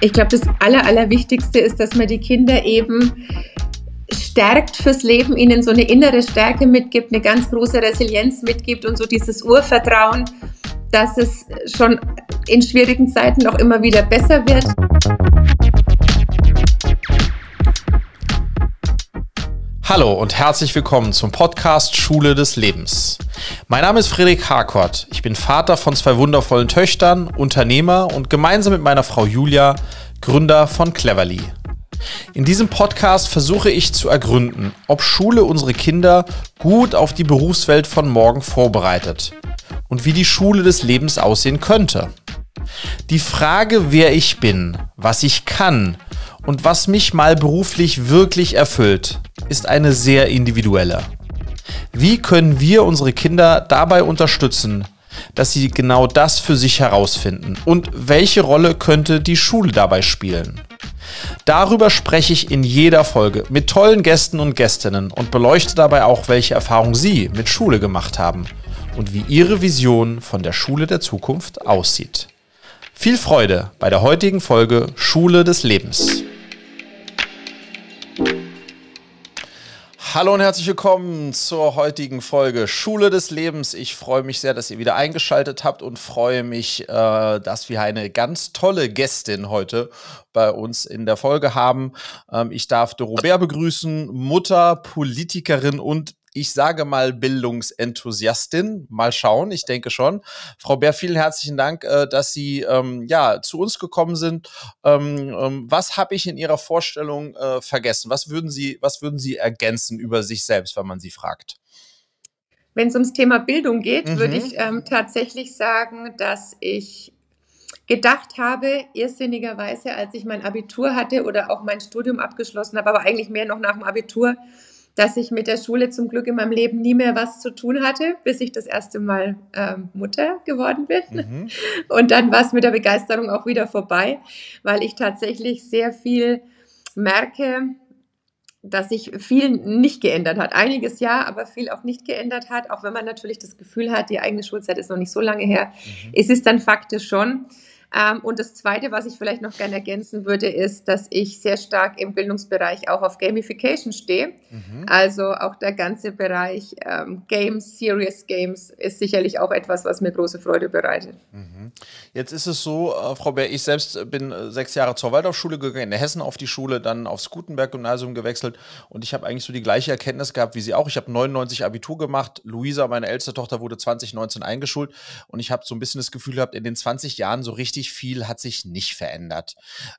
Ich glaube, das Aller, Allerwichtigste ist, dass man die Kinder eben stärkt fürs Leben, ihnen so eine innere Stärke mitgibt, eine ganz große Resilienz mitgibt und so dieses Urvertrauen, dass es schon in schwierigen Zeiten auch immer wieder besser wird. Hallo und herzlich willkommen zum Podcast Schule des Lebens. Mein Name ist Friedrich Harkort. Ich bin Vater von zwei wundervollen Töchtern, Unternehmer und gemeinsam mit meiner Frau Julia Gründer von Cleverly. In diesem Podcast versuche ich zu ergründen, ob Schule unsere Kinder gut auf die Berufswelt von morgen vorbereitet und wie die Schule des Lebens aussehen könnte. Die Frage, wer ich bin, was ich kann und was mich mal beruflich wirklich erfüllt, ist eine sehr individuelle. Wie können wir unsere Kinder dabei unterstützen, dass sie genau das für sich herausfinden? Und welche Rolle könnte die Schule dabei spielen? Darüber spreche ich in jeder Folge mit tollen Gästen und Gästinnen und beleuchte dabei auch, welche Erfahrungen Sie mit Schule gemacht haben und wie Ihre Vision von der Schule der Zukunft aussieht. Viel Freude bei der heutigen Folge Schule des Lebens. Hallo und herzlich willkommen zur heutigen Folge Schule des Lebens. Ich freue mich sehr, dass ihr wieder eingeschaltet habt und freue mich, äh, dass wir eine ganz tolle Gästin heute bei uns in der Folge haben. Ähm, ich darf Dorobert begrüßen, Mutter, Politikerin und ich sage mal Bildungsenthusiastin. Mal schauen, ich denke schon. Frau Bär, vielen herzlichen Dank, äh, dass Sie ähm, ja zu uns gekommen sind. Ähm, ähm, was habe ich in Ihrer Vorstellung äh, vergessen? Was würden Sie, was würden Sie ergänzen über sich selbst, wenn man Sie fragt? Wenn es ums Thema Bildung geht, mhm. würde ich ähm, tatsächlich sagen, dass ich gedacht habe, irrsinnigerweise, als ich mein Abitur hatte oder auch mein Studium abgeschlossen habe, aber eigentlich mehr noch nach dem Abitur, dass ich mit der Schule zum Glück in meinem Leben nie mehr was zu tun hatte, bis ich das erste Mal ähm, Mutter geworden bin. Mhm. Und dann war es mit der Begeisterung auch wieder vorbei, weil ich tatsächlich sehr viel merke, dass sich viel nicht geändert hat. Einiges ja, aber viel auch nicht geändert hat, auch wenn man natürlich das Gefühl hat, die eigene Schulzeit ist noch nicht so lange her. Mhm. Es ist dann faktisch schon. Ähm, und das Zweite, was ich vielleicht noch gerne ergänzen würde, ist, dass ich sehr stark im Bildungsbereich auch auf Gamification stehe. Mhm. Also auch der ganze Bereich ähm, Games, Serious Games ist sicherlich auch etwas, was mir große Freude bereitet. Mhm. Jetzt ist es so, äh, Frau Bär, ich selbst bin äh, sechs Jahre zur Waldorfschule gegangen, in Hessen auf die Schule, dann aufs Gutenberg-Gymnasium gewechselt und ich habe eigentlich so die gleiche Erkenntnis gehabt wie Sie auch. Ich habe 99 Abitur gemacht, Luisa, meine älteste Tochter, wurde 2019 eingeschult und ich habe so ein bisschen das Gefühl gehabt, in den 20 Jahren so richtig richtig viel hat sich nicht verändert.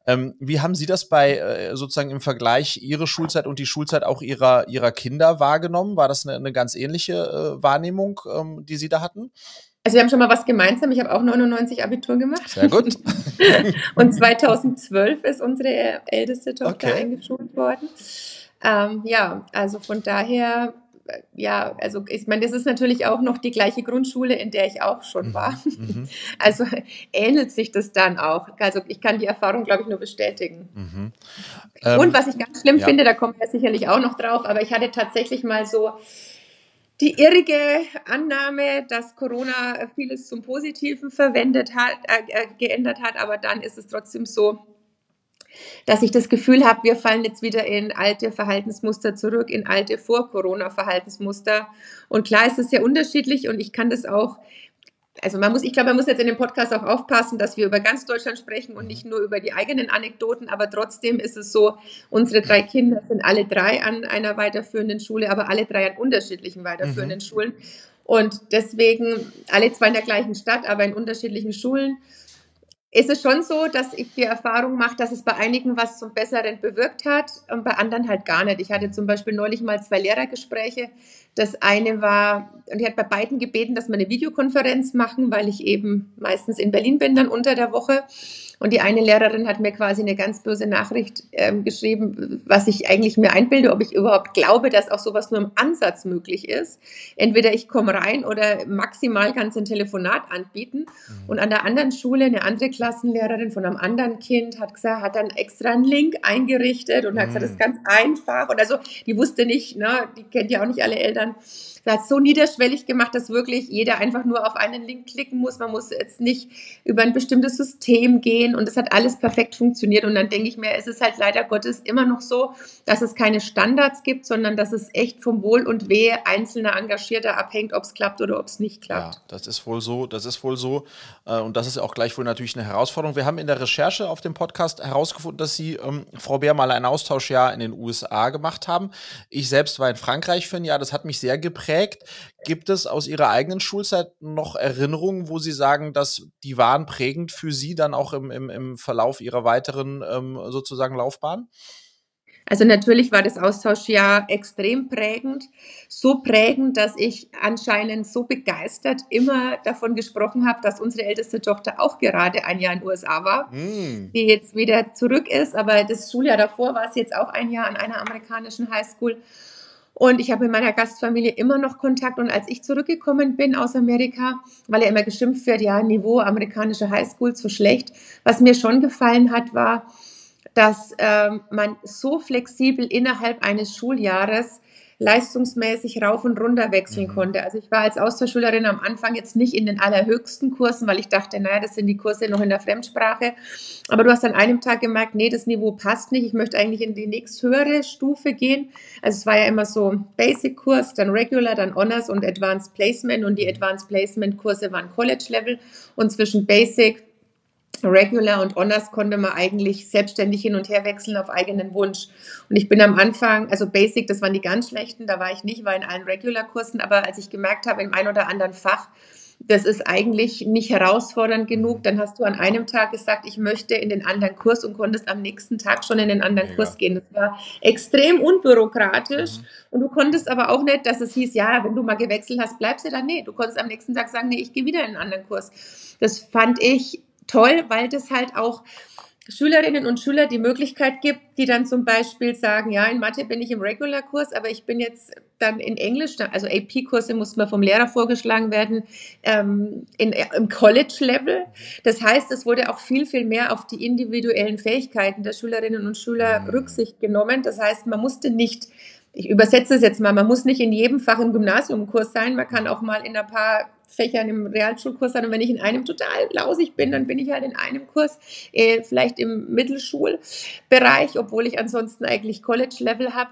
Ähm, wie haben Sie das bei äh, sozusagen im Vergleich Ihre Schulzeit und die Schulzeit auch Ihrer, Ihrer Kinder wahrgenommen? War das eine, eine ganz ähnliche äh, Wahrnehmung, ähm, die Sie da hatten? Also wir haben schon mal was gemeinsam. Ich habe auch 99 Abitur gemacht. Sehr gut. und 2012 ist unsere älteste Tochter okay. eingeschult worden. Ähm, ja, also von daher ja, also ich meine, das ist natürlich auch noch die gleiche Grundschule, in der ich auch schon war. Mhm. mhm. Also ähnelt sich das dann auch. Also ich kann die Erfahrung, glaube ich, nur bestätigen. Mhm. Ähm, Und was ich ganz schlimm ja. finde, da kommen wir sicherlich auch noch drauf, aber ich hatte tatsächlich mal so die irrige Annahme, dass Corona vieles zum Positiven verwendet hat, äh, äh geändert hat, aber dann ist es trotzdem so, dass ich das Gefühl habe, wir fallen jetzt wieder in alte Verhaltensmuster zurück, in alte Vor-Corona-Verhaltensmuster. Und klar ist es sehr unterschiedlich und ich kann das auch also man muss, ich glaube, man muss jetzt in dem Podcast auch aufpassen, dass wir über ganz Deutschland sprechen und nicht nur über die eigenen Anekdoten, aber trotzdem ist es so, unsere drei Kinder sind alle drei an einer weiterführenden Schule, aber alle drei an unterschiedlichen weiterführenden mhm. Schulen. Und deswegen alle zwei in der gleichen Stadt, aber in unterschiedlichen Schulen ist es schon so, dass ich die Erfahrung mache, dass es bei einigen was zum Besseren bewirkt hat und bei anderen halt gar nicht. Ich hatte zum Beispiel neulich mal zwei Lehrergespräche. Das eine war, und ich hatte bei beiden gebeten, dass wir eine Videokonferenz machen, weil ich eben meistens in Berlin bin dann unter der Woche. Und die eine Lehrerin hat mir quasi eine ganz böse Nachricht ähm, geschrieben, was ich eigentlich mir einbilde, ob ich überhaupt glaube, dass auch sowas nur im Ansatz möglich ist. Entweder ich komme rein oder maximal kann es ein Telefonat anbieten. Mhm. Und an der anderen Schule eine andere Klassenlehrerin von einem anderen Kind hat gesagt, hat dann extra einen Link eingerichtet und hat gesagt, das ist mhm. ganz einfach. Und also die wusste nicht, ne, die kennt ja auch nicht alle Eltern das hat so niederschwellig gemacht, dass wirklich jeder einfach nur auf einen Link klicken muss. Man muss jetzt nicht über ein bestimmtes System gehen und es hat alles perfekt funktioniert. Und dann denke ich mir, es ist halt leider Gottes immer noch so, dass es keine Standards gibt, sondern dass es echt vom Wohl und Wehe einzelner Engagierter abhängt, ob es klappt oder ob es nicht klappt. Ja, das ist wohl so, das ist wohl so. Äh, und das ist auch gleich wohl natürlich eine Herausforderung. Wir haben in der Recherche auf dem Podcast herausgefunden, dass Sie, ähm, Frau Bär, mal ein Austauschjahr in den USA gemacht haben. Ich selbst war in Frankreich für ein Jahr, das hat mich sehr geprägt geprägt. Gibt es aus Ihrer eigenen Schulzeit noch Erinnerungen, wo Sie sagen, dass die waren prägend für Sie dann auch im, im, im Verlauf Ihrer weiteren ähm, sozusagen Laufbahn? Also natürlich war das Austauschjahr extrem prägend, so prägend, dass ich anscheinend so begeistert immer davon gesprochen habe, dass unsere älteste Tochter auch gerade ein Jahr in den USA war, mm. die jetzt wieder zurück ist, aber das Schuljahr davor war es jetzt auch ein Jahr an einer amerikanischen Highschool. Und ich habe mit meiner Gastfamilie immer noch Kontakt. Und als ich zurückgekommen bin aus Amerika, weil er immer geschimpft wird, ja, Niveau amerikanische Highschool zu schlecht. Was mir schon gefallen hat, war, dass ähm, man so flexibel innerhalb eines Schuljahres leistungsmäßig rauf und runter wechseln mhm. konnte. Also ich war als Austauschschülerin am Anfang jetzt nicht in den allerhöchsten Kursen, weil ich dachte, naja, das sind die Kurse noch in der Fremdsprache. Aber du hast an einem Tag gemerkt, nee, das Niveau passt nicht. Ich möchte eigentlich in die nächsthöhere Stufe gehen. Also es war ja immer so Basic-Kurs, dann Regular, dann Honors und Advanced Placement. Und die Advanced Placement-Kurse waren College-Level. Und zwischen Basic Regular und Honors konnte man eigentlich selbstständig hin und her wechseln auf eigenen Wunsch. Und ich bin am Anfang, also Basic, das waren die ganz schlechten, da war ich nicht, war in allen Regular-Kursen, aber als ich gemerkt habe, im ein oder anderen Fach, das ist eigentlich nicht herausfordernd genug, dann hast du an einem Tag gesagt, ich möchte in den anderen Kurs und konntest am nächsten Tag schon in den anderen Mega. Kurs gehen. Das war extrem unbürokratisch mhm. und du konntest aber auch nicht, dass es hieß, ja, wenn du mal gewechselt hast, bleibst du dann. Nee, du konntest am nächsten Tag sagen, nee, ich gehe wieder in einen anderen Kurs. Das fand ich toll, weil das halt auch Schülerinnen und Schüler die Möglichkeit gibt, die dann zum Beispiel sagen, ja, in Mathe bin ich im Regular-Kurs, aber ich bin jetzt dann in Englisch, also AP-Kurse mussten mir vom Lehrer vorgeschlagen werden, ähm, in, im College-Level. Das heißt, es wurde auch viel, viel mehr auf die individuellen Fähigkeiten der Schülerinnen und Schüler mhm. Rücksicht genommen. Das heißt, man musste nicht ich übersetze es jetzt mal, man muss nicht in jedem Fach im Gymnasiumkurs sein, man kann auch mal in ein paar Fächern im Realschulkurs sein und wenn ich in einem total lausig bin, dann bin ich halt in einem Kurs, äh, vielleicht im Mittelschulbereich, obwohl ich ansonsten eigentlich College-Level habe.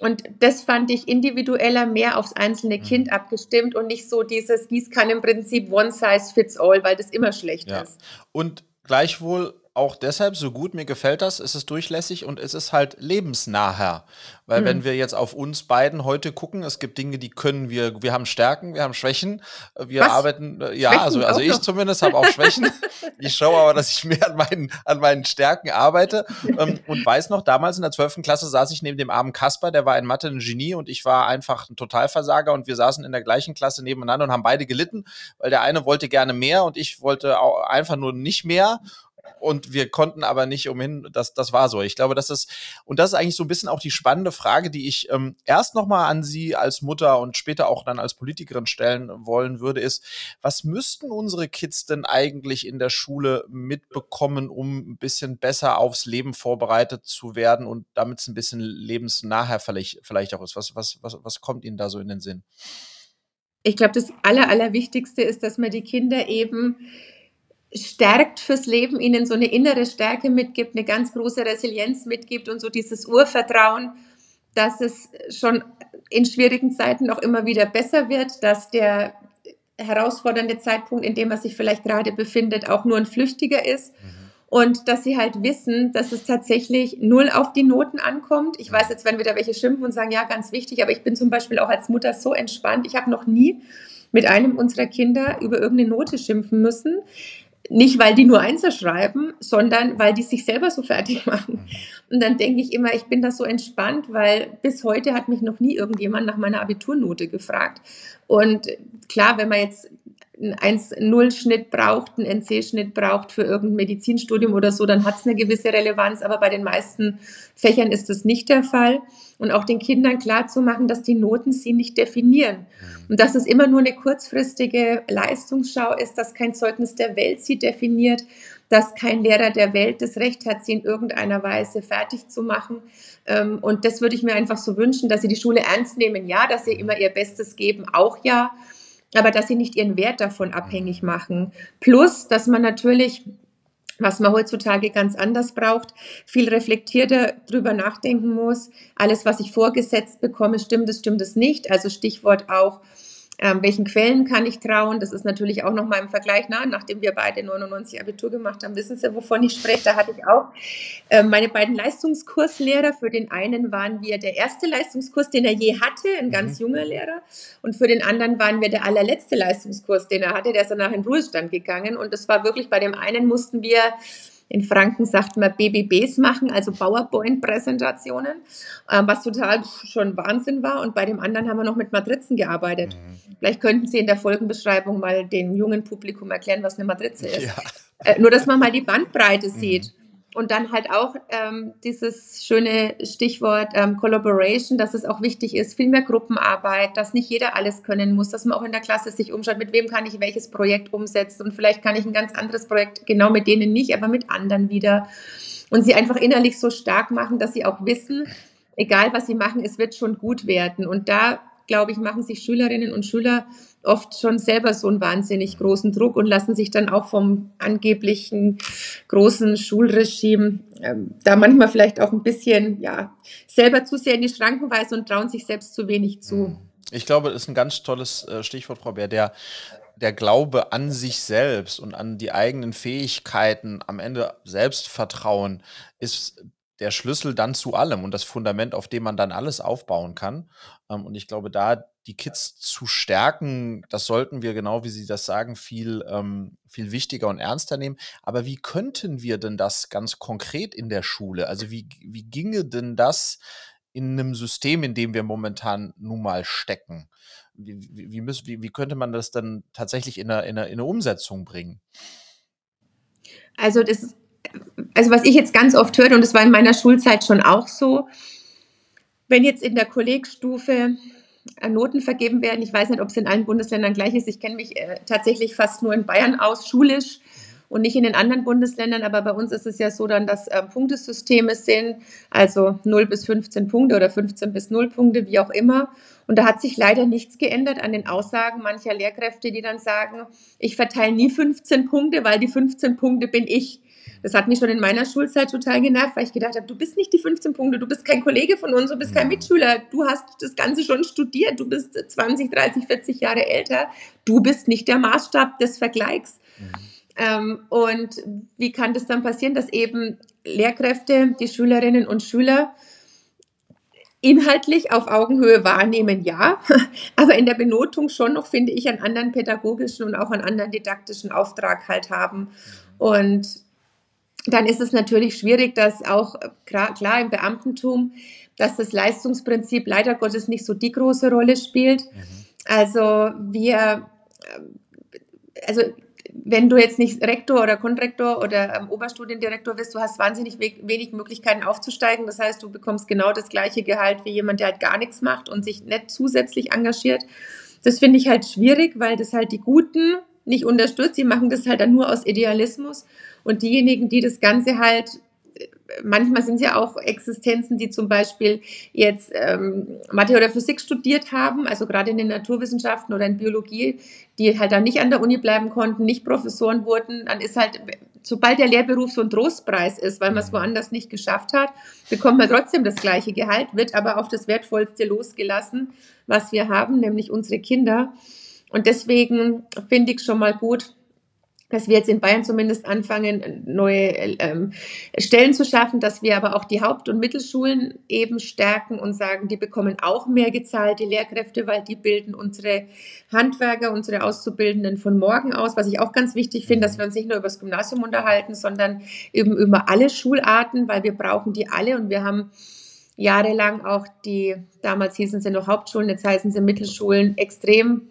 Und das fand ich individueller, mehr aufs einzelne mhm. Kind abgestimmt und nicht so dieses Gießkannenprinzip One Size Fits All, weil das immer schlecht ja. ist. Und gleichwohl auch deshalb so gut, mir gefällt das, es ist durchlässig und es ist halt lebensnaher. Weil mhm. wenn wir jetzt auf uns beiden heute gucken, es gibt Dinge, die können wir, wir haben Stärken, wir haben Schwächen, wir Was? arbeiten, äh, ja, Schwächen also, also ich noch. zumindest habe auch Schwächen. ich schaue aber, dass ich mehr an meinen, an meinen Stärken arbeite ähm, und weiß noch, damals in der 12. Klasse saß ich neben dem armen Kasper, der war in Mathe ein Genie und ich war einfach ein Totalversager und wir saßen in der gleichen Klasse nebeneinander und haben beide gelitten, weil der eine wollte gerne mehr und ich wollte auch einfach nur nicht mehr und wir konnten aber nicht umhin, das, das war so. Ich glaube, das ist, und das ist eigentlich so ein bisschen auch die spannende Frage, die ich ähm, erst nochmal an Sie als Mutter und später auch dann als Politikerin stellen wollen würde, ist, was müssten unsere Kids denn eigentlich in der Schule mitbekommen, um ein bisschen besser aufs Leben vorbereitet zu werden und damit es ein bisschen lebensnaher vielleicht, vielleicht auch ist? Was, was, was, was kommt Ihnen da so in den Sinn? Ich glaube, das Aller, Allerwichtigste ist, dass man die Kinder eben stärkt fürs Leben, ihnen so eine innere Stärke mitgibt, eine ganz große Resilienz mitgibt und so dieses Urvertrauen, dass es schon in schwierigen Zeiten auch immer wieder besser wird, dass der herausfordernde Zeitpunkt, in dem er sich vielleicht gerade befindet, auch nur ein flüchtiger ist. Mhm. Und dass sie halt wissen, dass es tatsächlich null auf die Noten ankommt. Ich weiß jetzt, wenn wieder welche schimpfen und sagen, ja, ganz wichtig, aber ich bin zum Beispiel auch als Mutter so entspannt. Ich habe noch nie mit einem unserer Kinder über irgendeine Note schimpfen müssen. Nicht, weil die nur Einser schreiben, sondern weil die sich selber so fertig machen. Mhm. Und dann denke ich immer, ich bin da so entspannt, weil bis heute hat mich noch nie irgendjemand nach meiner Abiturnote gefragt. Und klar, wenn man jetzt einen 1-0-Schnitt braucht, einen NC-Schnitt braucht für irgendein Medizinstudium oder so, dann hat es eine gewisse Relevanz, aber bei den meisten Fächern ist das nicht der Fall. Und auch den Kindern klarzumachen, dass die Noten sie nicht definieren. Und dass es immer nur eine kurzfristige Leistungsschau ist, dass kein Zeugnis der Welt sie definiert, dass kein Lehrer der Welt das Recht hat, sie in irgendeiner Weise fertig zu machen. Ähm, und das würde ich mir einfach so wünschen, dass sie die Schule ernst nehmen, ja, dass sie immer ihr Bestes geben, auch ja, aber dass sie nicht ihren Wert davon abhängig machen. Plus, dass man natürlich was man heutzutage ganz anders braucht, viel reflektierter drüber nachdenken muss. Alles, was ich vorgesetzt bekomme, stimmt es, stimmt es nicht. Also Stichwort auch ähm, welchen Quellen kann ich trauen? Das ist natürlich auch nochmal im Vergleich, na, nachdem wir beide 99 Abitur gemacht haben, wissen Sie, wovon ich spreche. Da hatte ich auch äh, meine beiden Leistungskurslehrer. Für den einen waren wir der erste Leistungskurs, den er je hatte, ein ganz mhm. junger Lehrer. Und für den anderen waren wir der allerletzte Leistungskurs, den er hatte. Der ist danach in Ruhestand gegangen. Und das war wirklich, bei dem einen mussten wir in Franken sagt man BBBs machen, also PowerPoint-Präsentationen, äh, was total schon Wahnsinn war. Und bei dem anderen haben wir noch mit Matrizen gearbeitet. Mhm. Vielleicht könnten Sie in der Folgenbeschreibung mal dem jungen Publikum erklären, was eine Matrize ist. Ja. Äh, nur, dass man mal die Bandbreite mhm. sieht. Und dann halt auch ähm, dieses schöne Stichwort ähm, Collaboration, dass es auch wichtig ist, viel mehr Gruppenarbeit, dass nicht jeder alles können muss, dass man auch in der Klasse sich umschaut, mit wem kann ich welches Projekt umsetzen und vielleicht kann ich ein ganz anderes Projekt genau mit denen nicht, aber mit anderen wieder. Und sie einfach innerlich so stark machen, dass sie auch wissen, egal was sie machen, es wird schon gut werden. Und da, glaube ich, machen sich Schülerinnen und Schüler oft schon selber so einen wahnsinnig großen Druck und lassen sich dann auch vom angeblichen großen Schulregime ähm, da manchmal vielleicht auch ein bisschen ja selber zu sehr in die Schranken weisen und trauen sich selbst zu wenig zu. Mhm. Ich glaube, das ist ein ganz tolles äh, Stichwort, Frau Bär, der der Glaube an sich selbst und an die eigenen Fähigkeiten, am Ende Selbstvertrauen, ist der Schlüssel dann zu allem und das Fundament, auf dem man dann alles aufbauen kann. Ähm, und ich glaube, da die Kids zu stärken, das sollten wir, genau wie Sie das sagen, viel, ähm, viel wichtiger und ernster nehmen. Aber wie könnten wir denn das ganz konkret in der Schule? Also wie, wie ginge denn das in einem System, in dem wir momentan nun mal stecken? Wie, wie, müssen, wie, wie könnte man das dann tatsächlich in eine, in eine, in eine Umsetzung bringen? Also das also was ich jetzt ganz oft höre, und das war in meiner Schulzeit schon auch so, wenn jetzt in der Kollegstufe äh, Noten vergeben werden, ich weiß nicht, ob es in allen Bundesländern gleich ist, ich kenne mich äh, tatsächlich fast nur in Bayern aus, schulisch und nicht in den anderen Bundesländern, aber bei uns ist es ja so dann, dass äh, Punktesysteme sind, also 0 bis 15 Punkte oder 15 bis 0 Punkte, wie auch immer. Und da hat sich leider nichts geändert an den Aussagen mancher Lehrkräfte, die dann sagen, ich verteile nie 15 Punkte, weil die 15 Punkte bin ich. Das hat mich schon in meiner Schulzeit total genervt, weil ich gedacht habe, du bist nicht die 15 Punkte, du bist kein Kollege von uns, du bist kein Mitschüler, du hast das Ganze schon studiert, du bist 20, 30, 40 Jahre älter, du bist nicht der Maßstab des Vergleichs. Mhm. Ähm, und wie kann das dann passieren, dass eben Lehrkräfte, die Schülerinnen und Schüler inhaltlich auf Augenhöhe wahrnehmen, ja, aber in der Benotung schon noch, finde ich, einen anderen pädagogischen und auch einen anderen didaktischen Auftrag halt haben. Mhm. Und dann ist es natürlich schwierig, dass auch klar, klar, im Beamtentum, dass das Leistungsprinzip leider Gottes nicht so die große Rolle spielt. Mhm. Also wir, äh, also wenn du jetzt nicht Rektor oder Konrektor oder ähm, Oberstudiendirektor bist, du hast wahnsinnig wenig Möglichkeiten aufzusteigen. Das heißt, du bekommst genau das gleiche Gehalt wie jemand, der halt gar nichts macht und sich nicht zusätzlich engagiert. Das finde ich halt schwierig, weil das halt die Guten nicht unterstützt. Sie machen das halt dann nur aus Idealismus. Und diejenigen, die das Ganze halt manchmal sind es ja auch Existenzen, die zum Beispiel jetzt ähm, Mathe oder Physik studiert haben, also gerade in den Naturwissenschaften oder in Biologie, die halt dann nicht an der Uni bleiben konnten, nicht Professoren wurden, dann ist halt, sobald der Lehrberuf so ein Trostpreis ist, weil man es woanders nicht geschafft hat, bekommt man trotzdem das gleiche Gehalt, wird aber auf das Wertvollste losgelassen, was wir haben, nämlich unsere Kinder. Und deswegen finde ich schon mal gut, dass wir jetzt in Bayern zumindest anfangen, neue ähm, Stellen zu schaffen, dass wir aber auch die Haupt- und Mittelschulen eben stärken und sagen, die bekommen auch mehr gezahlt, die Lehrkräfte, weil die bilden unsere Handwerker, unsere Auszubildenden von morgen aus, was ich auch ganz wichtig finde, dass wir uns nicht nur über das Gymnasium unterhalten, sondern eben über alle Schularten, weil wir brauchen die alle. Und wir haben jahrelang auch die, damals hießen sie noch Hauptschulen, jetzt heißen sie Mittelschulen, extrem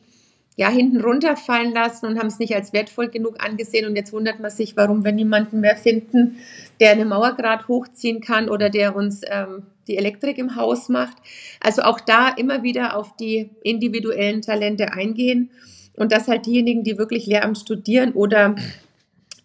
ja, hinten runterfallen lassen und haben es nicht als wertvoll genug angesehen. Und jetzt wundert man sich, warum wir niemanden mehr finden, der eine Mauer gerade hochziehen kann oder der uns ähm, die Elektrik im Haus macht. Also auch da immer wieder auf die individuellen Talente eingehen und dass halt diejenigen, die wirklich Lehramt studieren oder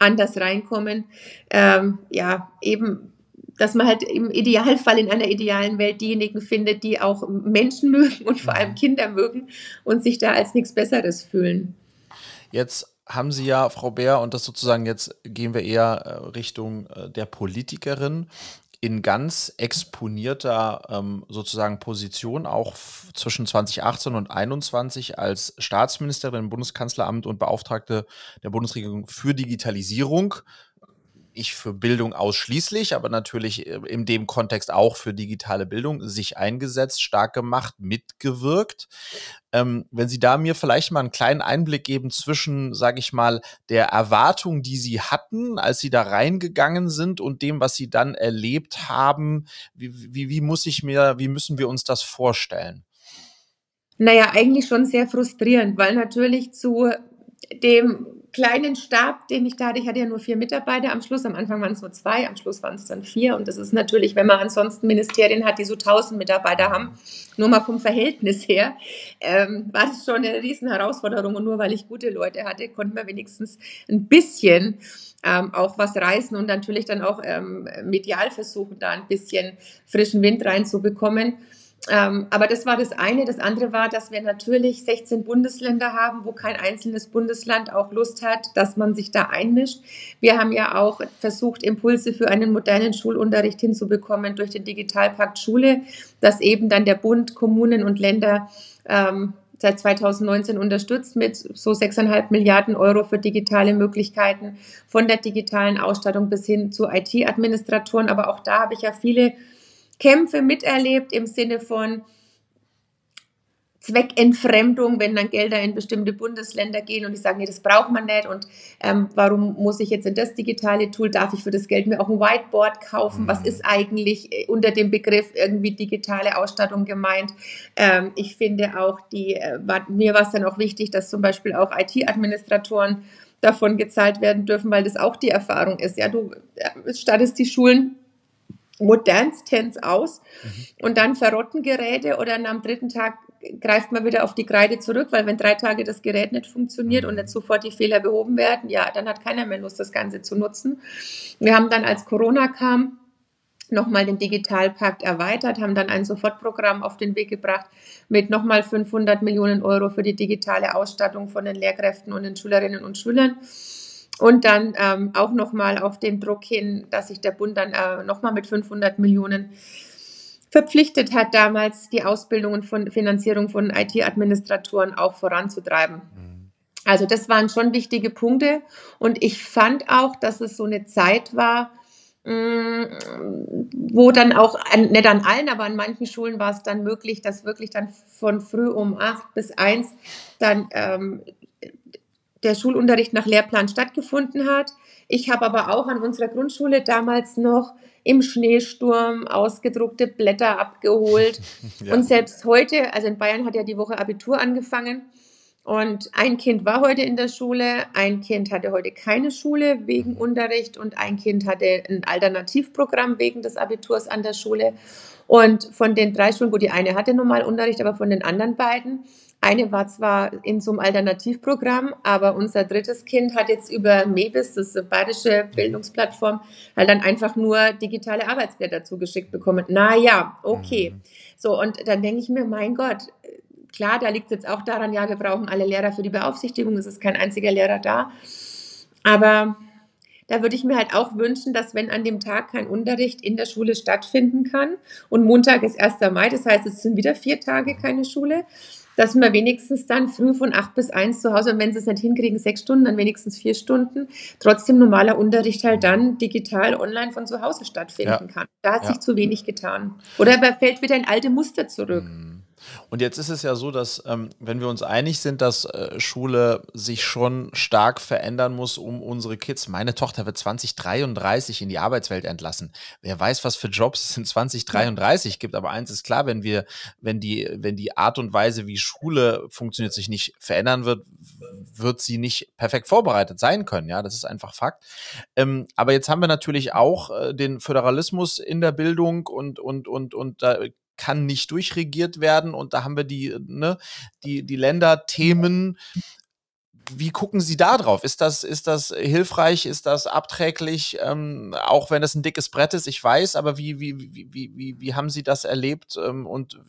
anders reinkommen, ähm, ja, eben dass man halt im Idealfall in einer idealen Welt diejenigen findet, die auch Menschen mögen und vor allem mhm. Kinder mögen und sich da als nichts Besseres fühlen. Jetzt haben Sie ja, Frau Bär, und das sozusagen jetzt gehen wir eher äh, Richtung äh, der Politikerin, in ganz exponierter ähm, sozusagen Position auch zwischen 2018 und 2021 als Staatsministerin im Bundeskanzleramt und Beauftragte der Bundesregierung für Digitalisierung ich für Bildung ausschließlich, aber natürlich äh, in dem Kontext auch für digitale Bildung sich eingesetzt, stark gemacht, mitgewirkt. Ähm, wenn Sie da mir vielleicht mal einen kleinen Einblick geben zwischen, sage ich mal, der Erwartung, die Sie hatten, als Sie da reingegangen sind und dem, was Sie dann erlebt haben, wie, wie, wie muss ich mir, wie müssen wir uns das vorstellen? Naja, eigentlich schon sehr frustrierend, weil natürlich zu dem kleinen Stab, den ich da hatte, ich hatte ja nur vier Mitarbeiter. Am Schluss, am Anfang waren es nur zwei, am Schluss waren es dann vier. Und das ist natürlich, wenn man ansonsten Ministerien hat, die so tausend Mitarbeiter haben, nur mal vom Verhältnis her, ähm, war das schon eine riesen Herausforderung und nur weil ich gute Leute hatte, konnten wir wenigstens ein bisschen ähm, auch was reißen und natürlich dann auch ähm, medial versuchen, da ein bisschen frischen Wind reinzubekommen. Ähm, aber das war das eine. Das andere war, dass wir natürlich 16 Bundesländer haben, wo kein einzelnes Bundesland auch Lust hat, dass man sich da einmischt. Wir haben ja auch versucht, Impulse für einen modernen Schulunterricht hinzubekommen durch den Digitalpakt Schule, dass eben dann der Bund, Kommunen und Länder ähm, seit 2019 unterstützt mit so 6,5 Milliarden Euro für digitale Möglichkeiten von der digitalen Ausstattung bis hin zu IT-Administratoren. Aber auch da habe ich ja viele Kämpfe miterlebt im Sinne von Zweckentfremdung, wenn dann Gelder in bestimmte Bundesländer gehen und die sagen, nee, das braucht man nicht und ähm, warum muss ich jetzt in das digitale Tool, darf ich für das Geld mir auch ein Whiteboard kaufen? Was mhm. ist eigentlich äh, unter dem Begriff irgendwie digitale Ausstattung gemeint? Ähm, ich finde auch, die, äh, war, mir war es dann auch wichtig, dass zum Beispiel auch IT-Administratoren davon gezahlt werden dürfen, weil das auch die Erfahrung ist. Ja, du äh, stattest die Schulen modernstens aus mhm. und dann verrotten Geräte oder am dritten Tag greift man wieder auf die Kreide zurück, weil wenn drei Tage das Gerät nicht funktioniert mhm. und nicht sofort die Fehler behoben werden, ja, dann hat keiner mehr Lust, das Ganze zu nutzen. Wir haben dann, als Corona kam, nochmal den Digitalpakt erweitert, haben dann ein Sofortprogramm auf den Weg gebracht mit nochmal 500 Millionen Euro für die digitale Ausstattung von den Lehrkräften und den Schülerinnen und Schülern. Und dann ähm, auch nochmal auf den Druck hin, dass sich der Bund dann äh, nochmal mit 500 Millionen verpflichtet hat, damals die Ausbildung und von Finanzierung von IT-Administratoren auch voranzutreiben. Mhm. Also das waren schon wichtige Punkte. Und ich fand auch, dass es so eine Zeit war, mm, wo dann auch, nicht an allen, aber an manchen Schulen war es dann möglich, dass wirklich dann von früh um acht bis eins dann ähm, der Schulunterricht nach Lehrplan stattgefunden hat. Ich habe aber auch an unserer Grundschule damals noch im Schneesturm ausgedruckte Blätter abgeholt. Ja. Und selbst heute, also in Bayern hat ja die Woche Abitur angefangen. Und ein Kind war heute in der Schule, ein Kind hatte heute keine Schule wegen Unterricht und ein Kind hatte ein Alternativprogramm wegen des Abiturs an der Schule. Und von den drei Schulen, wo die eine hatte normal Unterricht, aber von den anderen beiden eine war zwar in so einem Alternativprogramm, aber unser drittes Kind hat jetzt über MEBIS, das ist eine bayerische Bildungsplattform, halt dann einfach nur digitale Arbeitsblätter zugeschickt bekommen. Na ja, okay. Mhm. So, und dann denke ich mir, mein Gott, klar, da liegt es jetzt auch daran, ja, wir brauchen alle Lehrer für die Beaufsichtigung, es ist kein einziger Lehrer da. Aber da würde ich mir halt auch wünschen, dass wenn an dem Tag kein Unterricht in der Schule stattfinden kann und Montag ist 1. Mai, das heißt, es sind wieder vier Tage keine Schule, dass wir wenigstens dann früh von acht bis eins zu Hause, und wenn sie es nicht hinkriegen, sechs Stunden, dann wenigstens vier Stunden, trotzdem normaler Unterricht halt dann digital online von zu Hause stattfinden ja. kann. Da hat ja. sich zu wenig getan. Oder er fällt wieder in alte Muster zurück. Mhm. Und jetzt ist es ja so, dass ähm, wenn wir uns einig sind, dass äh, Schule sich schon stark verändern muss, um unsere Kids, meine Tochter wird 2033 in die Arbeitswelt entlassen. Wer weiß, was für Jobs es in 2033 gibt, aber eins ist klar, wenn wir, wenn die, wenn die Art und Weise, wie Schule funktioniert, sich nicht verändern wird, wird sie nicht perfekt vorbereitet sein können. Ja, das ist einfach Fakt. Ähm, aber jetzt haben wir natürlich auch äh, den Föderalismus in der Bildung und, und, und, und da kann nicht durchregiert werden und da haben wir die, ne, die, die Länderthemen. Wie gucken Sie da drauf? Ist das, ist das hilfreich? Ist das abträglich? Ähm, auch wenn es ein dickes Brett ist, ich weiß, aber wie, wie, wie, wie, wie, haben Sie das erlebt? Ähm, und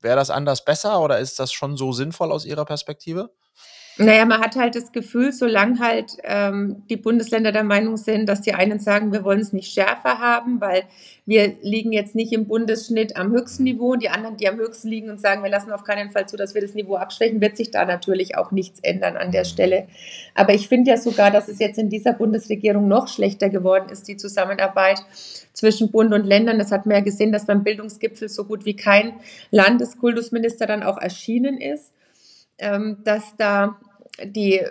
wäre das anders besser oder ist das schon so sinnvoll aus Ihrer Perspektive? Naja, man hat halt das Gefühl, solange halt ähm, die Bundesländer der Meinung sind, dass die einen sagen, wir wollen es nicht schärfer haben, weil wir liegen jetzt nicht im Bundesschnitt am höchsten Niveau die anderen, die am höchsten liegen und sagen, wir lassen auf keinen Fall zu, dass wir das Niveau abschwächen, wird sich da natürlich auch nichts ändern an der Stelle. Aber ich finde ja sogar, dass es jetzt in dieser Bundesregierung noch schlechter geworden ist, die Zusammenarbeit zwischen Bund und Ländern. Das hat man ja gesehen, dass beim Bildungsgipfel so gut wie kein Landeskultusminister dann auch erschienen ist ähm, dass da die äh,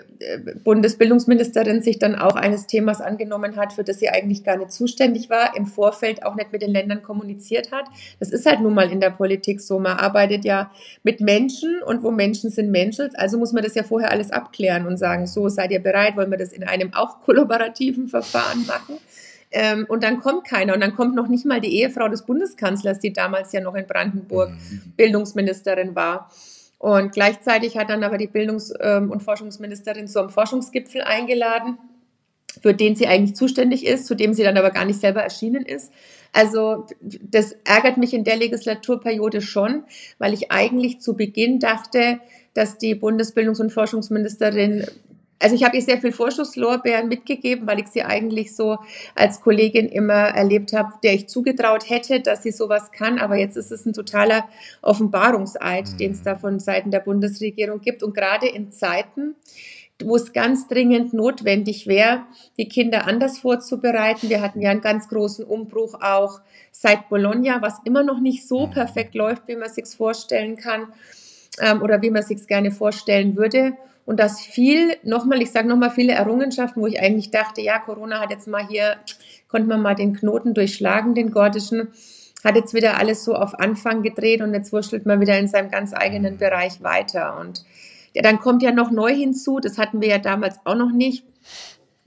Bundesbildungsministerin sich dann auch eines Themas angenommen hat, für das sie eigentlich gar nicht zuständig war, im Vorfeld auch nicht mit den Ländern kommuniziert hat. Das ist halt nun mal in der Politik so. Man arbeitet ja mit Menschen und wo Menschen sind Menschen, also muss man das ja vorher alles abklären und sagen, so seid ihr bereit, wollen wir das in einem auch kollaborativen Verfahren machen. Ähm, und dann kommt keiner und dann kommt noch nicht mal die Ehefrau des Bundeskanzlers, die damals ja noch in Brandenburg mhm. Bildungsministerin war. Und gleichzeitig hat dann aber die Bildungs- ähm, und Forschungsministerin zu einem Forschungsgipfel eingeladen, für den sie eigentlich zuständig ist, zu dem sie dann aber gar nicht selber erschienen ist. Also das ärgert mich in der Legislaturperiode schon, weil ich eigentlich zu Beginn dachte, dass die Bundesbildungs- und Forschungsministerin also ich habe ihr sehr viel Vorschusslorbeeren mitgegeben, weil ich sie eigentlich so als Kollegin immer erlebt habe, der ich zugetraut hätte, dass sie sowas kann. Aber jetzt ist es ein totaler Offenbarungseid, mhm. den es da von Seiten der Bundesregierung gibt. Und gerade in Zeiten, wo es ganz dringend notwendig wäre, die Kinder anders vorzubereiten. Wir hatten ja einen ganz großen Umbruch auch seit Bologna, was immer noch nicht so mhm. perfekt läuft, wie man sich vorstellen kann ähm, oder wie man sich gerne vorstellen würde und dass viel, nochmal, ich sage nochmal, viele Errungenschaften, wo ich eigentlich dachte, ja, Corona hat jetzt mal hier, konnte man mal den Knoten durchschlagen, den gordischen, hat jetzt wieder alles so auf Anfang gedreht und jetzt wurschtelt man wieder in seinem ganz eigenen Bereich weiter. Und ja, dann kommt ja noch neu hinzu, das hatten wir ja damals auch noch nicht,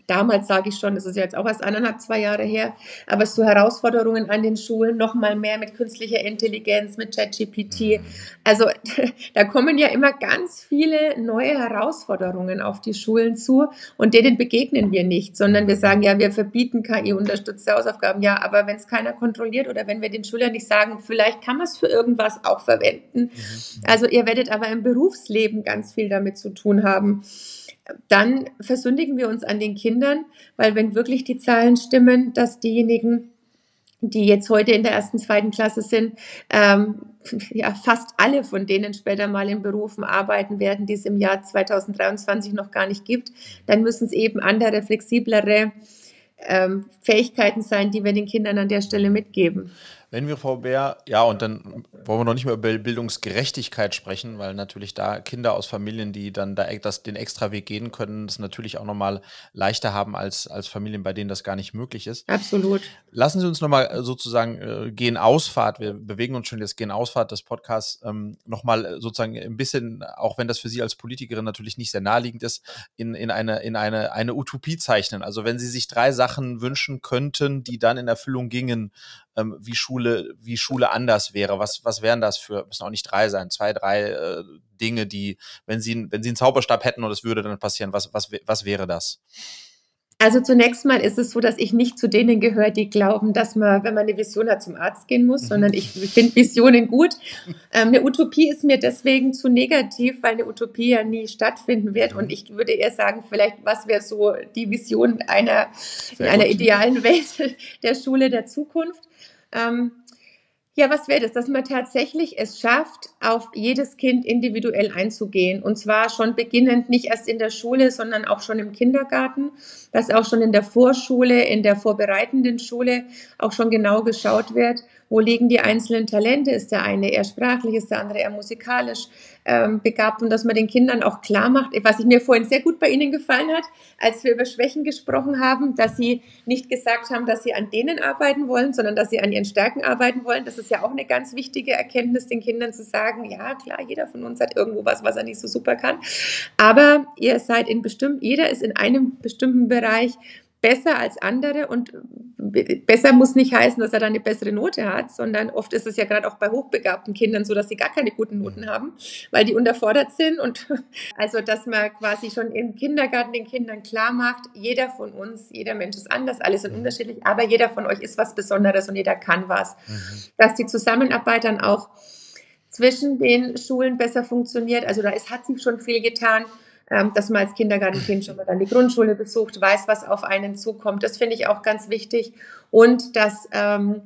damals sage ich schon, das ist jetzt auch erst eineinhalb, zwei Jahre her, aber so Herausforderungen an den Schulen, noch mal mehr mit künstlicher Intelligenz, mit ChatGPT. Mhm. Also da kommen ja immer ganz viele neue Herausforderungen auf die Schulen zu und denen begegnen wir nicht, sondern wir sagen, ja, wir verbieten KI-unterstützte Hausaufgaben. Ja, aber wenn es keiner kontrolliert oder wenn wir den Schülern nicht sagen, vielleicht kann man es für irgendwas auch verwenden. Mhm. Also ihr werdet aber im Berufsleben ganz viel damit zu tun haben dann versündigen wir uns an den Kindern, weil wenn wirklich die Zahlen stimmen, dass diejenigen, die jetzt heute in der ersten, zweiten Klasse sind, ähm, ja, fast alle von denen später mal in Berufen arbeiten werden, die es im Jahr 2023 noch gar nicht gibt, dann müssen es eben andere, flexiblere ähm, Fähigkeiten sein, die wir den Kindern an der Stelle mitgeben. Wenn wir, Frau Bär, ja, und dann wollen wir noch nicht mehr über Bildungsgerechtigkeit sprechen, weil natürlich da Kinder aus Familien, die dann da das, den extra Weg gehen können, das natürlich auch nochmal leichter haben als, als Familien, bei denen das gar nicht möglich ist. Absolut. Lassen Sie uns nochmal äh, sozusagen äh, gehen Ausfahrt, wir bewegen uns schon jetzt gehen Ausfahrt des Podcasts, ähm, nochmal äh, sozusagen ein bisschen, auch wenn das für Sie als Politikerin natürlich nicht sehr naheliegend ist, in, in, eine, in eine, eine Utopie zeichnen. Also wenn Sie sich drei Sachen wünschen könnten, die dann in Erfüllung gingen, ähm, wie Schule, wie Schule anders wäre. Was, was wären das für, müssen auch nicht drei sein, zwei, drei äh, Dinge, die, wenn sie, wenn sie einen Zauberstab hätten und es würde dann passieren, was, was, was wäre das? Also zunächst mal ist es so, dass ich nicht zu denen gehöre, die glauben, dass man, wenn man eine Vision hat, zum Arzt gehen muss, mhm. sondern ich finde Visionen gut. Ähm, eine Utopie ist mir deswegen zu negativ, weil eine Utopie ja nie stattfinden wird. Und ich würde eher sagen, vielleicht, was wäre so die Vision einer, einer idealen Welt der Schule der Zukunft? Ähm, ja, was wäre das? Dass man tatsächlich es schafft, auf jedes Kind individuell einzugehen. Und zwar schon beginnend nicht erst in der Schule, sondern auch schon im Kindergarten, dass auch schon in der Vorschule, in der vorbereitenden Schule auch schon genau geschaut wird, wo liegen die einzelnen Talente? Ist der eine eher sprachlich, ist der andere eher musikalisch ähm, begabt? Und dass man den Kindern auch klar macht, was ich mir vorhin sehr gut bei Ihnen gefallen hat, als wir über Schwächen gesprochen haben, dass Sie nicht gesagt haben, dass Sie an denen arbeiten wollen, sondern dass Sie an Ihren Stärken arbeiten wollen. Das ist ja auch eine ganz wichtige Erkenntnis, den Kindern zu sagen, ja klar, jeder von uns hat irgendwo was, was er nicht so super kann. Aber ihr seid in bestimmt, jeder ist in einem bestimmten Bereich besser als andere und besser muss nicht heißen, dass er dann eine bessere Note hat, sondern oft ist es ja gerade auch bei hochbegabten Kindern so, dass sie gar keine guten Noten haben, weil die unterfordert sind und also, dass man quasi schon im Kindergarten den Kindern klar macht, jeder von uns, jeder Mensch ist anders, alle sind unterschiedlich, aber jeder von euch ist was Besonderes und jeder kann was. Mhm. Dass die Zusammenarbeit dann auch zwischen den Schulen besser funktioniert, also da ist, hat sich schon viel getan dass man als Kindergartenkind schon mal dann die Grundschule besucht, weiß, was auf einen zukommt. Das finde ich auch ganz wichtig. Und dass ähm,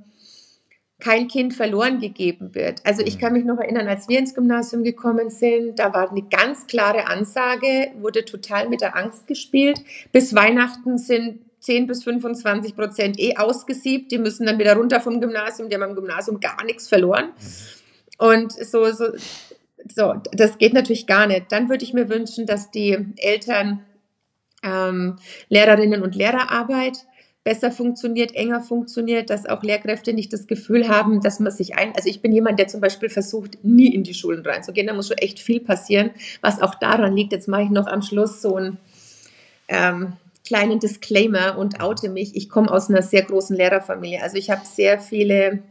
kein Kind verloren gegeben wird. Also ich kann mich noch erinnern, als wir ins Gymnasium gekommen sind, da war eine ganz klare Ansage, wurde total mit der Angst gespielt. Bis Weihnachten sind 10 bis 25 Prozent eh ausgesiebt. Die müssen dann wieder runter vom Gymnasium. Die haben am Gymnasium gar nichts verloren. Mhm. Und so, so so, das geht natürlich gar nicht. Dann würde ich mir wünschen, dass die Eltern, ähm, Lehrerinnen und Lehrerarbeit besser funktioniert, enger funktioniert, dass auch Lehrkräfte nicht das Gefühl haben, dass man sich ein, also ich bin jemand, der zum Beispiel versucht, nie in die Schulen reinzugehen. Da muss schon echt viel passieren, was auch daran liegt. Jetzt mache ich noch am Schluss so einen ähm, kleinen Disclaimer und oute mich. Ich komme aus einer sehr großen Lehrerfamilie. Also ich habe sehr viele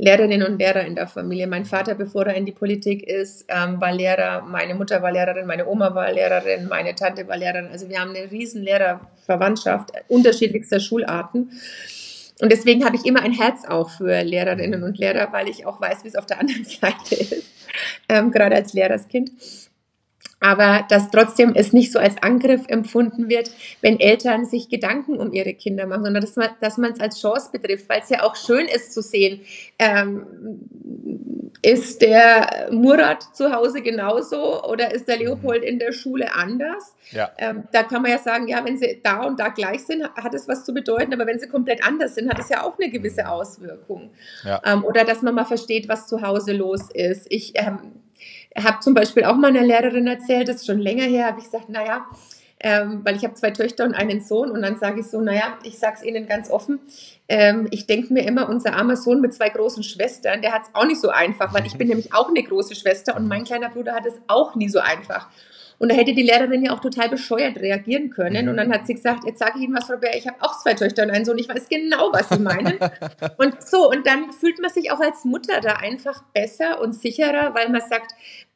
Lehrerinnen und Lehrer in der Familie. Mein Vater, bevor er in die Politik ist, ähm, war Lehrer, meine Mutter war Lehrerin, meine Oma war Lehrerin, meine Tante war Lehrerin. Also wir haben eine riesen Lehrerverwandtschaft unterschiedlichster Schularten. Und deswegen habe ich immer ein Herz auch für Lehrerinnen und Lehrer, weil ich auch weiß, wie es auf der anderen Seite ist, ähm, gerade als Lehrerskind aber dass trotzdem es nicht so als Angriff empfunden wird, wenn Eltern sich Gedanken um ihre Kinder machen, sondern dass man dass man es als Chance betrifft, weil es ja auch schön ist zu sehen, ähm, ist der Murat zu Hause genauso oder ist der. Leopold in der Schule anders? Ja. Ähm, da kann man ja sagen, ja, wenn sie da und da gleich sind, hat es was zu bedeuten, aber wenn sie komplett anders sind, hat es ja auch eine gewisse Auswirkung. Ja. Ähm, oder dass man mal versteht, was zu Hause los ist. Ich ähm, habe zum Beispiel auch meiner Lehrerin erzählt, das ist schon länger her, habe ich gesagt, naja, ähm, weil ich habe zwei Töchter und einen Sohn und dann sage ich so, naja, ich sage es Ihnen ganz offen, ähm, ich denke mir immer, unser armer Sohn mit zwei großen Schwestern, der hat es auch nicht so einfach, weil ich bin nämlich auch eine große Schwester und mein kleiner Bruder hat es auch nie so einfach. Und da hätte die Lehrerin ja auch total bescheuert reagieren können. Und dann hat sie gesagt, jetzt sage ich Ihnen was, Frau Bär, ich habe auch zwei Töchter und einen Sohn, ich weiß genau, was Sie meinen. und so, und dann fühlt man sich auch als Mutter da einfach besser und sicherer, weil man sagt,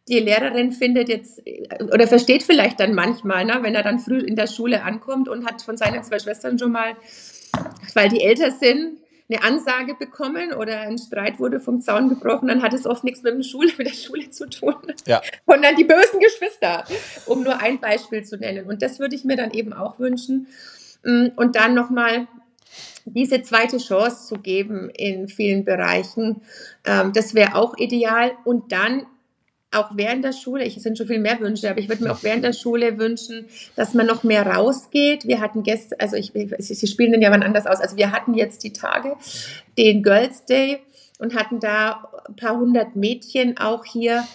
die Lehrerin findet jetzt oder versteht vielleicht dann manchmal, ne, wenn er dann früh in der Schule ankommt und hat von seinen zwei Schwestern schon mal, weil die älter sind, eine Ansage bekommen oder ein Streit wurde vom Zaun gebrochen, dann hat es oft nichts mit, dem Schule, mit der Schule zu tun, ja. sondern die bösen Geschwister, um nur ein Beispiel zu nennen. Und das würde ich mir dann eben auch wünschen. Mm, und dann nochmal diese zweite Chance zu geben in vielen Bereichen, ähm, das wäre auch ideal. Und dann auch während der Schule, ich sind schon viel mehr Wünsche, aber ich würde mir auch während der Schule wünschen, dass man noch mehr rausgeht. Wir hatten gestern, also ich, Sie spielen den ja wann anders aus. Also wir hatten jetzt die Tage, den Girls Day und hatten da ein paar hundert Mädchen auch hier.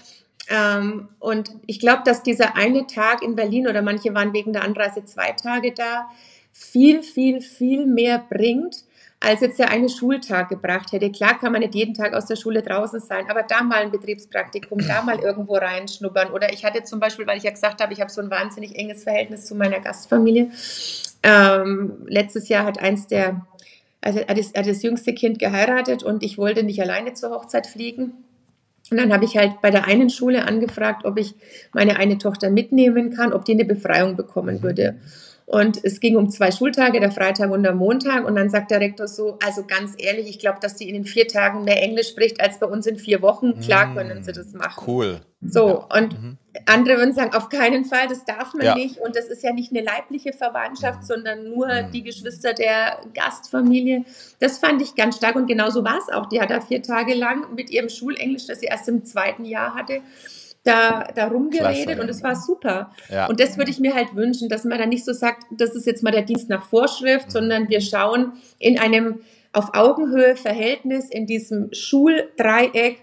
Ähm, und ich glaube, dass dieser eine Tag in Berlin oder manche waren wegen der Anreise zwei Tage da, viel, viel, viel mehr bringt, als jetzt der eine Schultag gebracht hätte. Klar kann man nicht jeden Tag aus der Schule draußen sein, aber da mal ein Betriebspraktikum, da mal irgendwo reinschnuppern. Oder ich hatte zum Beispiel, weil ich ja gesagt habe, ich habe so ein wahnsinnig enges Verhältnis zu meiner Gastfamilie. Ähm, letztes Jahr hat eins der, also hat das, hat das jüngste Kind geheiratet und ich wollte nicht alleine zur Hochzeit fliegen. Und dann habe ich halt bei der einen Schule angefragt, ob ich meine eine Tochter mitnehmen kann, ob die eine Befreiung bekommen würde. Und es ging um zwei Schultage, der Freitag und der Montag. Und dann sagt der Rektor so, also ganz ehrlich, ich glaube, dass die in den vier Tagen mehr Englisch spricht als bei uns in vier Wochen. Klar mm, können sie das machen. Cool. So, und mhm. Andere würden sagen, auf keinen Fall, das darf man ja. nicht. Und das ist ja nicht eine leibliche Verwandtschaft, sondern nur mhm. die Geschwister der Gastfamilie. Das fand ich ganz stark und genauso war es auch. Die hat da vier Tage lang mit ihrem Schulenglisch, das sie erst im zweiten Jahr hatte, da, da rumgeredet Klasse. und es war super. Ja. Und das würde ich mir halt wünschen, dass man dann nicht so sagt, das ist jetzt mal der Dienst nach Vorschrift, mhm. sondern wir schauen in einem auf Augenhöhe Verhältnis in diesem Schuldreieck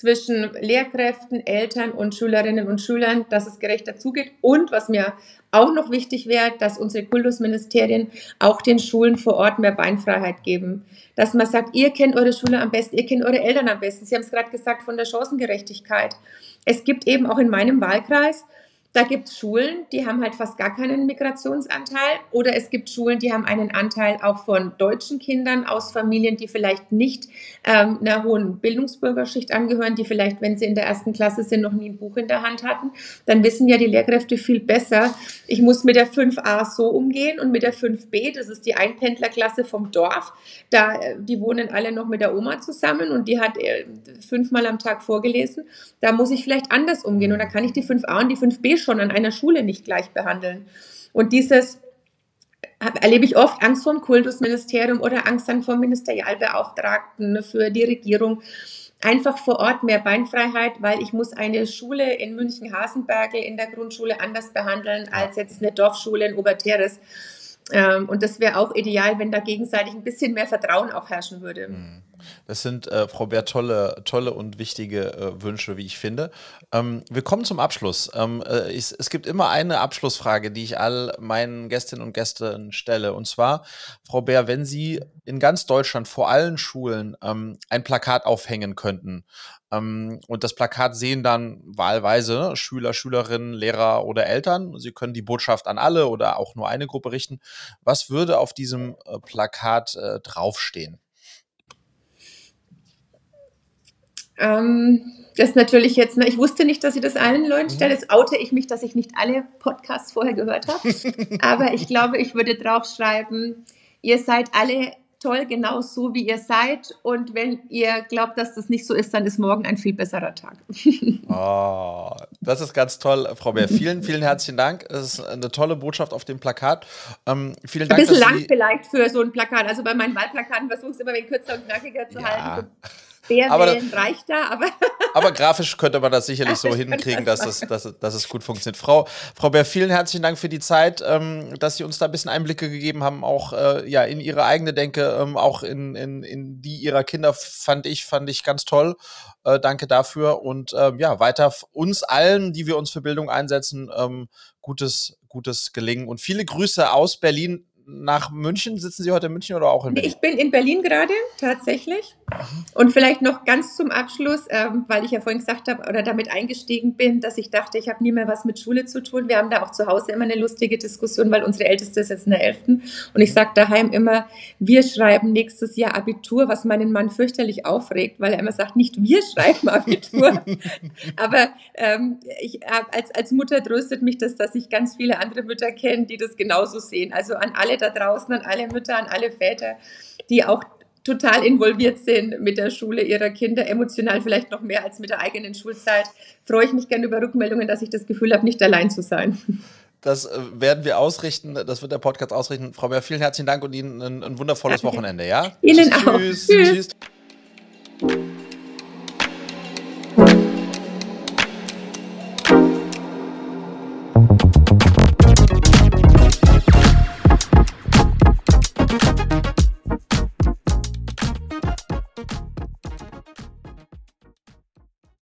zwischen Lehrkräften, Eltern und Schülerinnen und Schülern, dass es gerecht dazugeht. Und was mir auch noch wichtig wäre, dass unsere Kultusministerien auch den Schulen vor Ort mehr Beinfreiheit geben. Dass man sagt, ihr kennt eure Schule am besten, ihr kennt eure Eltern am besten. Sie haben es gerade gesagt von der Chancengerechtigkeit. Es gibt eben auch in meinem Wahlkreis da gibt es Schulen, die haben halt fast gar keinen Migrationsanteil. Oder es gibt Schulen, die haben einen Anteil auch von deutschen Kindern aus Familien, die vielleicht nicht ähm, einer hohen Bildungsbürgerschicht angehören, die vielleicht, wenn sie in der ersten Klasse sind, noch nie ein Buch in der Hand hatten. Dann wissen ja die Lehrkräfte viel besser, ich muss mit der 5a so umgehen und mit der 5b, das ist die Einpendlerklasse vom Dorf, da, äh, die wohnen alle noch mit der Oma zusammen und die hat äh, fünfmal am Tag vorgelesen, da muss ich vielleicht anders umgehen und da kann ich die 5a und die 5b schon an einer Schule nicht gleich behandeln. Und dieses erlebe ich oft Angst vor dem Kultusministerium oder Angst dann vom Ministerialbeauftragten für die Regierung. Einfach vor Ort mehr Beinfreiheit, weil ich muss eine Schule in München-Hasenbergel in der Grundschule anders behandeln als jetzt eine Dorfschule in Oberteres. Ähm, und das wäre auch ideal, wenn da gegenseitig ein bisschen mehr Vertrauen auch herrschen würde. Mhm. Das sind, äh, Frau Bär, tolle, tolle und wichtige äh, Wünsche, wie ich finde. Ähm, wir kommen zum Abschluss. Ähm, äh, ich, es gibt immer eine Abschlussfrage, die ich all meinen Gästinnen und Gästen stelle. Und zwar, Frau Bär, wenn Sie in ganz Deutschland vor allen Schulen ähm, ein Plakat aufhängen könnten, ähm, und das Plakat sehen dann wahlweise ne, Schüler, Schülerinnen, Lehrer oder Eltern. Sie können die Botschaft an alle oder auch nur eine Gruppe richten. Was würde auf diesem äh, Plakat äh, draufstehen? Ähm, das natürlich jetzt, ne, ich wusste nicht, dass ich das allen Leuten mhm. stelle. Jetzt oute ich mich, dass ich nicht alle Podcasts vorher gehört habe. Aber ich glaube, ich würde draufschreiben, ihr seid alle toll, genau so, wie ihr seid. Und wenn ihr glaubt, dass das nicht so ist, dann ist morgen ein viel besserer Tag. oh, das ist ganz toll, Frau Bär. Vielen, vielen herzlichen Dank. Es ist eine tolle Botschaft auf dem Plakat. Ähm, vielen Dank. Ein bisschen lang vielleicht für so ein Plakat. Also bei meinen Wahlplakaten versuche ich es immer ein kürzer und knackiger zu ja. halten. Bärwellen reicht da, aber. aber grafisch könnte man das sicherlich so hinkriegen, das dass, es, dass, dass es gut funktioniert. Frau, Frau Bär, vielen herzlichen Dank für die Zeit, ähm, dass Sie uns da ein bisschen Einblicke gegeben haben, auch äh, ja, in Ihre eigene Denke, ähm, auch in, in, in die Ihrer Kinder, fand ich, fand ich ganz toll. Äh, danke dafür und ähm, ja, weiter uns allen, die wir uns für Bildung einsetzen, ähm, gutes, gutes Gelingen und viele Grüße aus Berlin nach München? Sitzen Sie heute in München oder auch in Berlin? Ich bin in Berlin gerade, tatsächlich. Und vielleicht noch ganz zum Abschluss, ähm, weil ich ja vorhin gesagt habe oder damit eingestiegen bin, dass ich dachte, ich habe nie mehr was mit Schule zu tun. Wir haben da auch zu Hause immer eine lustige Diskussion, weil unsere Älteste ist jetzt in der 11. Und ich sage daheim immer, wir schreiben nächstes Jahr Abitur, was meinen Mann fürchterlich aufregt, weil er immer sagt, nicht wir schreiben Abitur. Aber ähm, ich, äh, als, als Mutter tröstet mich das, dass ich ganz viele andere Mütter kenne, die das genauso sehen. Also an alle da draußen, an alle Mütter, an alle Väter, die auch total involviert sind mit der Schule ihrer Kinder, emotional vielleicht noch mehr als mit der eigenen Schulzeit, freue ich mich gerne über Rückmeldungen, dass ich das Gefühl habe, nicht allein zu sein. Das äh, werden wir ausrichten, das wird der Podcast ausrichten. Frau Bär, vielen herzlichen Dank und Ihnen ein, ein wundervolles Danke. Wochenende, ja? Ihnen Tschüss, auch. Tschüss. Tschüss. Tschüss.